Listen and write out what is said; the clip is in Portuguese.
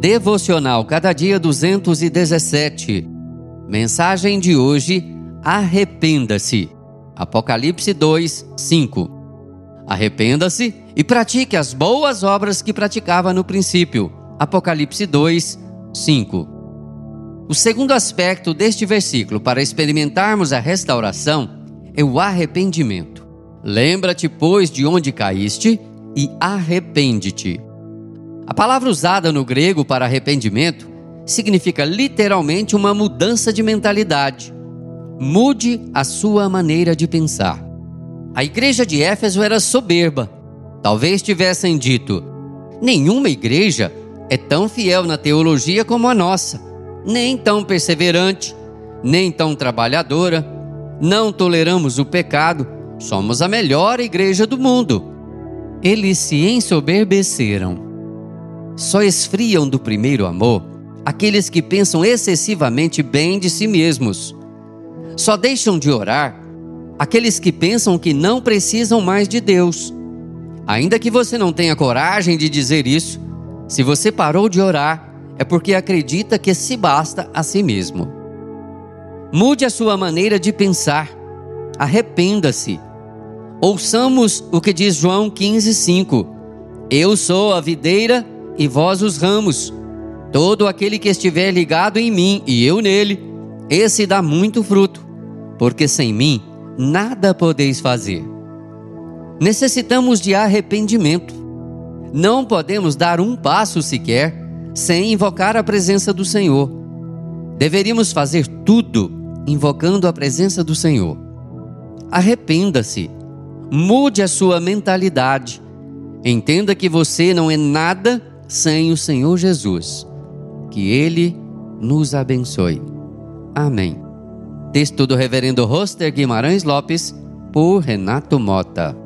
Devocional Cada Dia 217. Mensagem de hoje: Arrependa-se. Apocalipse 2, 5. Arrependa-se e pratique as boas obras que praticava no princípio. Apocalipse 2, 5. O segundo aspecto deste versículo para experimentarmos a restauração é o arrependimento. Lembra-te, pois, de onde caíste e arrepende-te. A palavra usada no grego para arrependimento significa literalmente uma mudança de mentalidade. Mude a sua maneira de pensar. A igreja de Éfeso era soberba. Talvez tivessem dito: nenhuma igreja é tão fiel na teologia como a nossa, nem tão perseverante, nem tão trabalhadora. Não toleramos o pecado, somos a melhor igreja do mundo. Eles se ensoberbeceram só esfriam do primeiro amor aqueles que pensam excessivamente bem de si mesmos. Só deixam de orar aqueles que pensam que não precisam mais de Deus. Ainda que você não tenha coragem de dizer isso, se você parou de orar, é porque acredita que se basta a si mesmo. Mude a sua maneira de pensar. Arrependa-se. Ouçamos o que diz João 15:5. Eu sou a videira e vós os ramos. Todo aquele que estiver ligado em mim e eu nele, esse dá muito fruto, porque sem mim nada podeis fazer. Necessitamos de arrependimento. Não podemos dar um passo sequer sem invocar a presença do Senhor. Deveríamos fazer tudo invocando a presença do Senhor. Arrependa-se, mude a sua mentalidade. Entenda que você não é nada sem o Senhor Jesus. Que Ele nos abençoe. Amém. Texto do Reverendo Roster Guimarães Lopes, por Renato Mota.